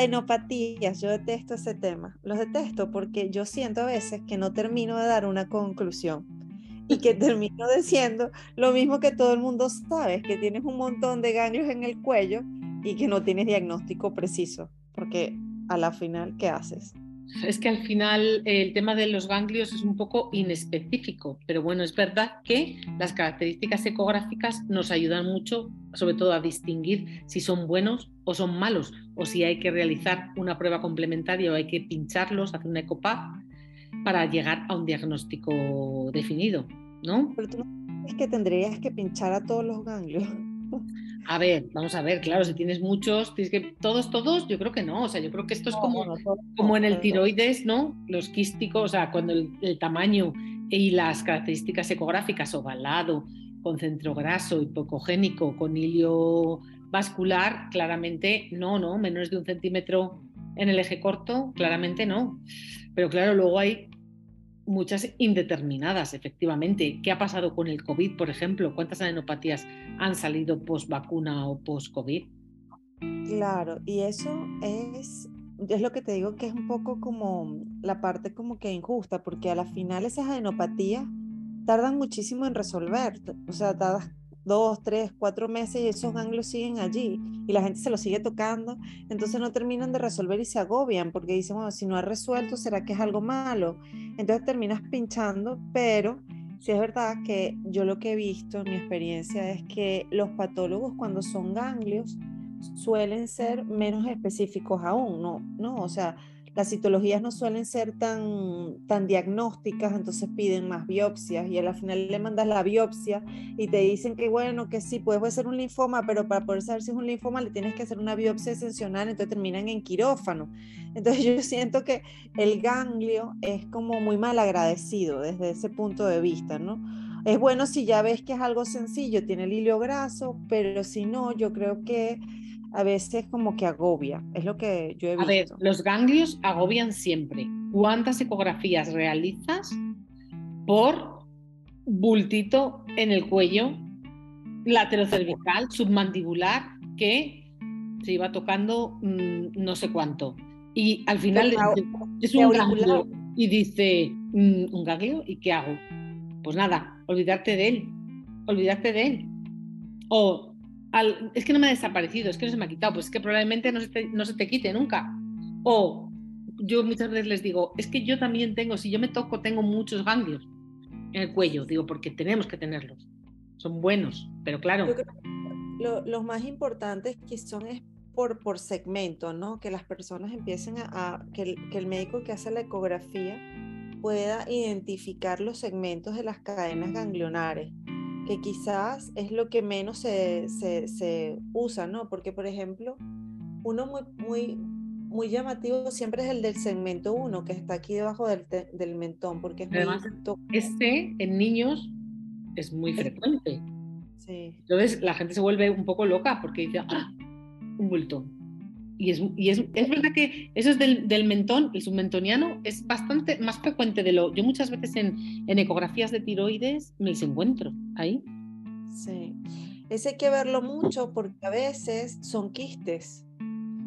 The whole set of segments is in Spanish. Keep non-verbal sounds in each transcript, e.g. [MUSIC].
Adenopatías, yo detesto ese tema. Los detesto porque yo siento a veces que no termino de dar una conclusión y que [LAUGHS] termino diciendo lo mismo que todo el mundo sabe, que tienes un montón de ganglios en el cuello y que no tienes diagnóstico preciso, porque a la final, ¿qué haces? Es que al final el tema de los ganglios es un poco inespecífico, pero bueno, es verdad que las características ecográficas nos ayudan mucho, sobre todo a distinguir si son buenos o son malos, o si hay que realizar una prueba complementaria o hay que pincharlos, hacer una ecopap para llegar a un diagnóstico definido, ¿no? Pero tú no es que tendrías que pinchar a todos los ganglios. A ver, vamos a ver, claro, si tienes muchos, tienes que todos, todos, yo creo que no. O sea, yo creo que esto es como, como en el tiroides, ¿no? Los quísticos, o sea, cuando el, tamaño y las características ecográficas, ovalado, con centro graso, hipocogénico, con hilio vascular, claramente no, ¿no? Menos de un centímetro en el eje corto, claramente no. Pero claro, luego hay muchas indeterminadas, efectivamente. ¿Qué ha pasado con el COVID, por ejemplo? ¿Cuántas adenopatías han salido post vacuna o post COVID? Claro, y eso es, es lo que te digo que es un poco como la parte como que injusta, porque a la final esas adenopatías tardan muchísimo en resolver, o sea, tardas dos, tres, cuatro meses y esos ganglios siguen allí y la gente se los sigue tocando, entonces no terminan de resolver y se agobian porque dicen, bueno, si no ha resuelto, ¿será que es algo malo? Entonces terminas pinchando, pero si es verdad que yo lo que he visto en mi experiencia es que los patólogos cuando son ganglios suelen ser menos específicos aún, ¿no? ¿no? O sea, las citologías no suelen ser tan, tan diagnósticas, entonces piden más biopsias y al final le mandas la biopsia y te dicen que bueno, que sí, puede ser un linfoma, pero para poder saber si es un linfoma le tienes que hacer una biopsia excepcional, entonces terminan en quirófano. Entonces [LAUGHS] yo siento que el ganglio es como muy mal agradecido desde ese punto de vista, ¿no? Es bueno si ya ves que es algo sencillo, tiene el hilo graso, pero si no, yo creo que a veces como que agobia, es lo que yo he visto. A ver, los ganglios agobian siempre. ¿Cuántas ecografías realizas por bultito en el cuello, laterocervical, submandibular, que se iba tocando mm, no sé cuánto? Y al final es un ganglio y dice, mm, ¿un ganglio? ¿Y qué hago? Pues nada, olvidarte de él, olvidarte de él. O es que no me ha desaparecido, es que no se me ha quitado, pues es que probablemente no se te, no quite nunca. O yo muchas veces les digo, es que yo también tengo, si yo me toco, tengo muchos ganglios en el cuello, digo, porque tenemos que tenerlos. Son buenos, pero claro. lo, los más importantes que son es por, por segmento, ¿no? Que las personas empiecen a, que, el, que el médico que hace la ecografía pueda identificar los segmentos de las cadenas ganglionares que quizás es lo que menos se, se, usa, ¿no? Porque, por ejemplo, uno muy, muy, muy llamativo siempre es el del segmento 1, que está aquí debajo del, del mentón, porque es Además, Este en niños es muy frecuente. Sí. Entonces la gente se vuelve un poco loca porque dice, ah, un bulto. Y, es, y es, es, verdad que eso es del, del, mentón, el submentoniano es bastante más frecuente de lo. Yo muchas veces en, en ecografías de tiroides me los encuentro ahí. Sí, ese hay que verlo mucho porque a veces son quistes,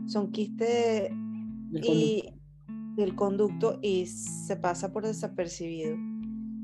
son quistes y del conducto y se pasa por desapercibido.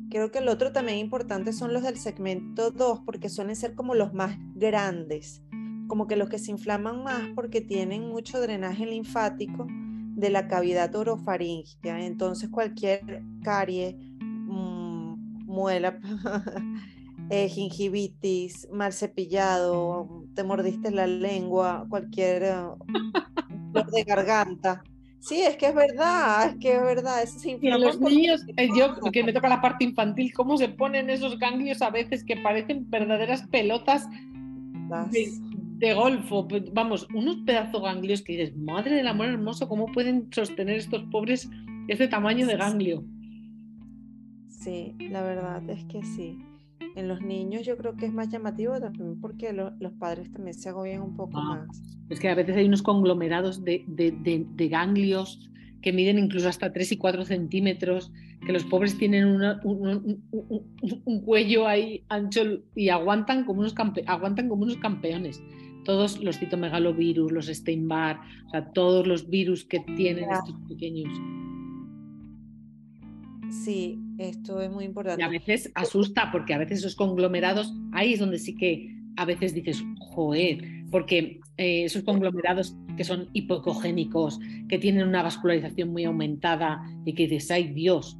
Creo que el otro también importante son los del segmento 2 porque suelen ser como los más grandes como que los que se inflaman más porque tienen mucho drenaje linfático de la cavidad orofaringea. Entonces cualquier carie, mm, muela, [LAUGHS] eh, gingivitis, mal cepillado, te mordiste la lengua, cualquier [LAUGHS] uh, de garganta, Sí, es que es verdad, es que es verdad. y los niños, eh, yo que me toca la parte infantil, cómo se ponen esos ganglios a veces que parecen verdaderas pelotas de, golfo. Pues, vamos, unos pedazos ganglios que dices, madre del amor hermoso, ¿cómo pueden sostener estos pobres ese tamaño de ganglio? Sí, la verdad es que sí. En los niños yo creo que es más llamativo también porque los padres también se agobian un poco ah, más. Es que a veces hay unos conglomerados de, ganglios que miden incluso hasta 3 y 4 centímetros, que los pobres tienen un, cuello ahí ancho y aguantan como, unos aguantan como unos campeones. Todos los citomegalovirus, los Steinbar, o sea, todos los virus que tienen estos pequeños. Sí, esto es muy importante. Y a veces asusta porque a veces esos conglomerados, ahí es donde sí que a veces dices, joder, porque eh, esos conglomerados que son hipocogénicos, que tienen una vascularización muy aumentada y que dices, ay Dios,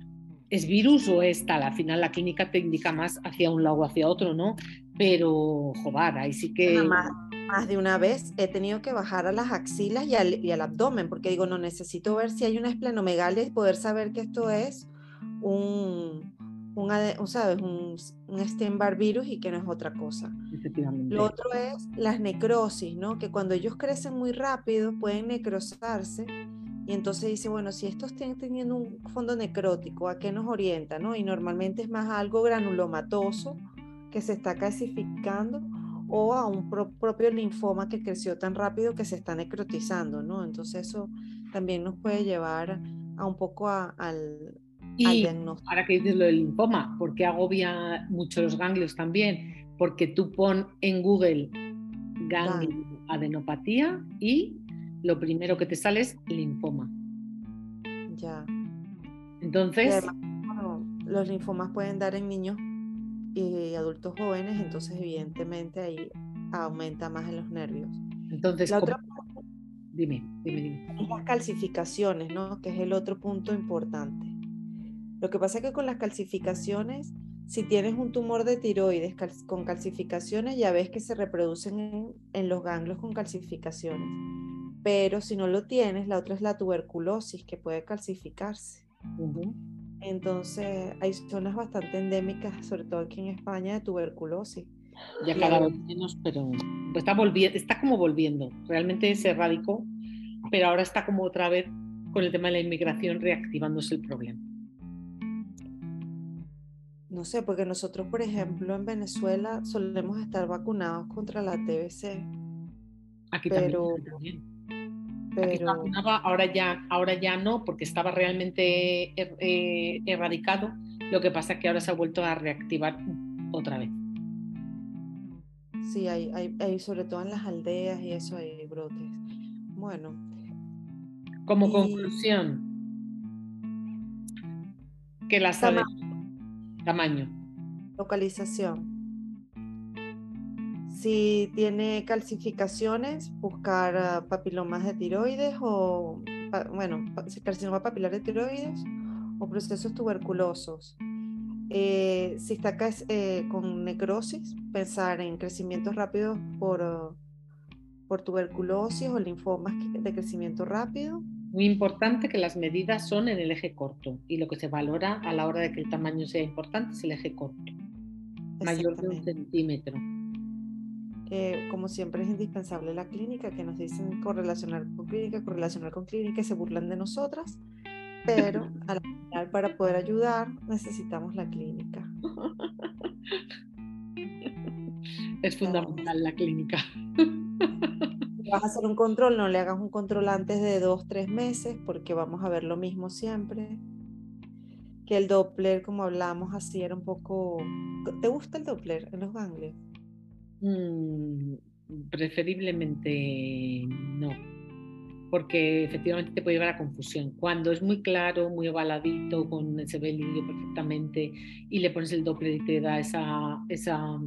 ¿es virus o es tal? Al final la clínica te indica más hacia un lado o hacia otro, ¿no? Pero, joder, ahí sí que... Más, más, de una vez he tenido que bajar a las axilas y al, y al abdomen, porque digo, no necesito ver si hay una esplenomegalia y poder saber que esto es un, un, ¿sabes? un, un virus y que no es otra cosa. Lo otro es las necrosis, ¿no? Que cuando ellos crecen muy rápido pueden necrosarse y entonces dice, bueno, si estos están teniendo un fondo necrótico, ¿a qué nos orienta? ¿no? Y normalmente es más algo granulomatoso que se está calcificando o a un propio linfoma que creció tan rápido que se está necrotizando, ¿no? Entonces eso también nos puede llevar a un poco al, y ahora que dices lo del linfoma, ¿por qué agobia mucho los ganglios también? Porque tú pon en Google ganglio adenopatía y lo primero que te sale es linfoma. Ya. Entonces. los linfomas pueden dar en niños y adultos jóvenes, entonces evidentemente ahí aumenta más en los nervios. Entonces, la otra... dime, dime, dime. Las calcificaciones, ¿no? Que es el otro punto importante. Lo que pasa es que con las calcificaciones, si tienes un tumor de tiroides con calcificaciones, ya ves que se reproducen en, los ganglios con calcificaciones. Pero si no lo tienes, la otra es la tuberculosis, que puede calcificarse. Entonces, hay zonas bastante endémicas, sobre todo aquí en España, de tuberculosis. Ya cada vez menos, pero está, volviendo, está como volviendo. Realmente se erradicó, pero ahora está como otra vez con el tema de la inmigración reactivándose el problema. No sé, porque nosotros, por ejemplo, en Venezuela solemos estar vacunados contra la TBC. Aquí pero, también. Pero... ahora ya, ahora ya no, porque estaba realmente er, eh, erradicado. Lo que pasa es que ahora se ha vuelto a reactivar otra vez. Sí, hay, hay, sobre todo en las aldeas y eso hay brotes. Bueno. Como conclusión, que las Tamaño. Localización. Si tiene calcificaciones, buscar ah, papilomas de tiroides o, bueno, carcinoma papilar de tiroides o procesos tuberculosos. Eh, si está eh, con necrosis, pensar en crecimientos rápidos por, ah, por tuberculosis o linfomas de crecimiento rápido muy importante que las medidas son en el eje corto y lo que se valora a la hora de que el tamaño sea importante es el eje corto, mayor de un centímetro. Como siempre es indispensable la clínica, que nos dicen correlacionar con clínica, correlacionar con clínica y se burlan de nosotras, pero [LAUGHS] al final para poder ayudar necesitamos la clínica. Es fundamental la clínica. vas a hacer un control, no le hagas un control antes de dos, tres meses, porque vamos a ver lo mismo siempre. Que el Doppler, como hablamos así, era un poco... ¿Te gusta el Doppler en los ganglios? Mm, preferiblemente no, porque efectivamente te puede llevar a confusión. Cuando es muy claro, muy ovaladito, con se ve el perfectamente y le pones el Doppler y te da esa, esa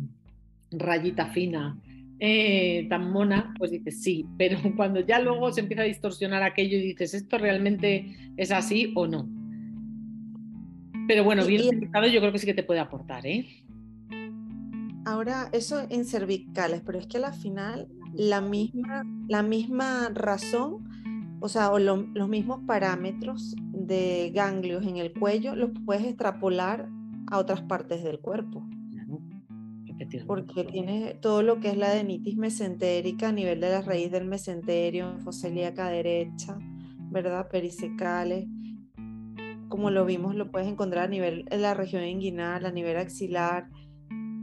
rayita fina eh, tan mona, pues dices sí, pero [LAUGHS] cuando ya luego se empieza a distorsionar aquello y dices, ¿esto realmente es así o no? Pero bueno, bien explicado yo creo que sí que te puede aportar, ¿eh? Ahora, eso en cervicales, pero es que al final la misma, la misma razón o sea, o los mismos parámetros de ganglios en el cuello los puedes extrapolar a otras partes del cuerpo. Porque tiene todo lo que es la adenitis mesentérica a nivel de la raíz del mesenterio, foselíaca derecha, ¿verdad? Perisecales. Como lo vimos, lo puedes encontrar a nivel de la región inguinal, a nivel axilar,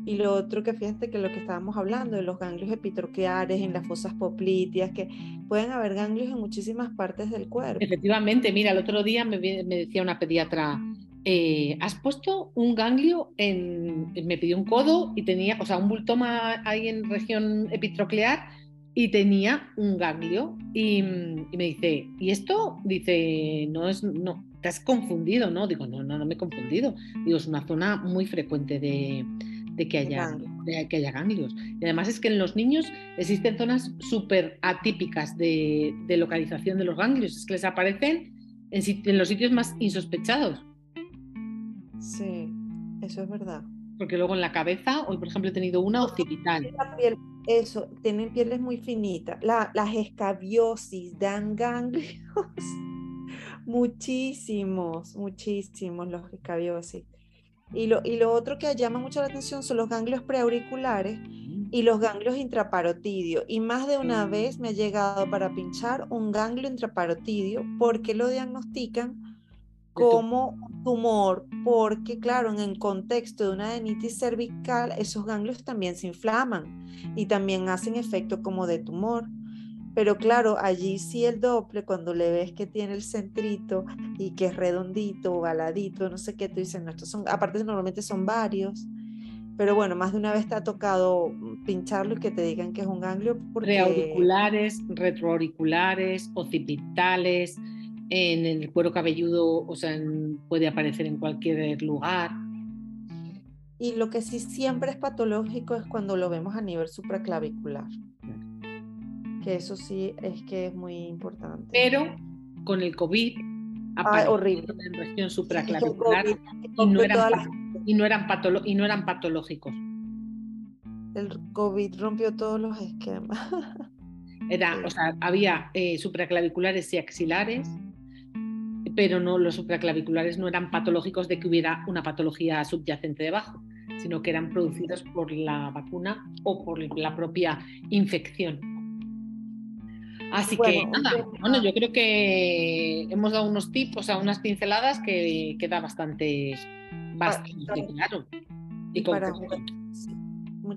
y lo otro que fíjate que lo que estábamos hablando de los ganglios epitroqueares en las fosas popliteas, que pueden haber ganglios en muchísimas partes del cuerpo. Efectivamente, mira, el otro día me, decía una pediatra, eh, has puesto un ganglio en, me pidió un codo y tenía, o sea, un bultoma ahí en región epitroclear y tenía un ganglio y, me dice, ¿y esto? Dice, no es, no, te confundido, ¿no? Digo, no, no, no me he confundido. Digo, es una zona muy frecuente de, de que haya, que haya ganglios. Y además es que en los niños existen zonas súper atípicas de, localización de los ganglios, es que les aparecen en, los sitios más insospechados. Sí, eso es verdad. Porque luego en la cabeza, hoy por ejemplo he tenido una occipital. eso, tienen pieles muy finitas. las escabiosis dan ganglios. [LAUGHS] muchísimos, muchísimos los escabiosis. Y lo, y lo otro que llama mucho la atención son los ganglios preauriculares mm. y los ganglios intraparotidio. Y más de una vez me ha llegado para pinchar un ganglio intraparotidio porque lo diagnostican como tumor, porque claro, en el contexto de una adenitis cervical, esos ganglios también se inflaman y también hacen efecto como de tumor. Pero claro, allí sí el doble, cuando le ves que tiene el centrito y que es redondito o galadito, no sé qué, tú dices, no, estos son, aparte normalmente son varios. Pero bueno, más de una vez te ha tocado pincharlo y que te digan que es un ganglio. Porque... Preauriculares, retroauriculares, occipitales, en el cuero cabelludo, o sea, puede aparecer en cualquier lugar. Y lo que sí siempre es patológico es cuando lo vemos a nivel supraclavicular que eso sí es que es muy importante. Pero con el COVID horrible. en región supraclavicular y, no eran, y, no eran y no eran patológicos. El COVID rompió todos los esquemas. [LAUGHS] Era, o sea, había eh, supraclaviculares y axilares, pero no, los supraclaviculares no eran patológicos de que hubiera una patología subyacente debajo, sino que eran producidos por la vacuna o por la propia infección. Así que nada, bueno, yo creo que hemos dado unos tips, o sea, unas pinceladas que queda bastante, bastante claro. Y para,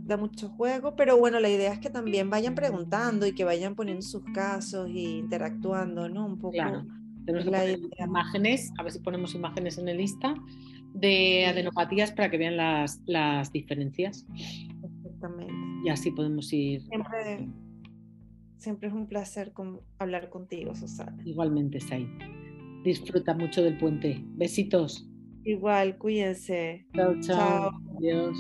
da mucho juego, pero bueno, la idea es que también vayan preguntando y que vayan poniendo sus casos e interactuando, ¿no? Un poco. Claro. Tenemos que imágenes, a ver si ponemos imágenes en el lista de adenopatías para que vean las, las diferencias. Exactamente. Y así podemos ir. Siempre Siempre es un placer hablar contigo, Susana. Igualmente, Sai. Disfruta mucho del puente. Besitos. Igual, cuídense. chao. chao. Adiós.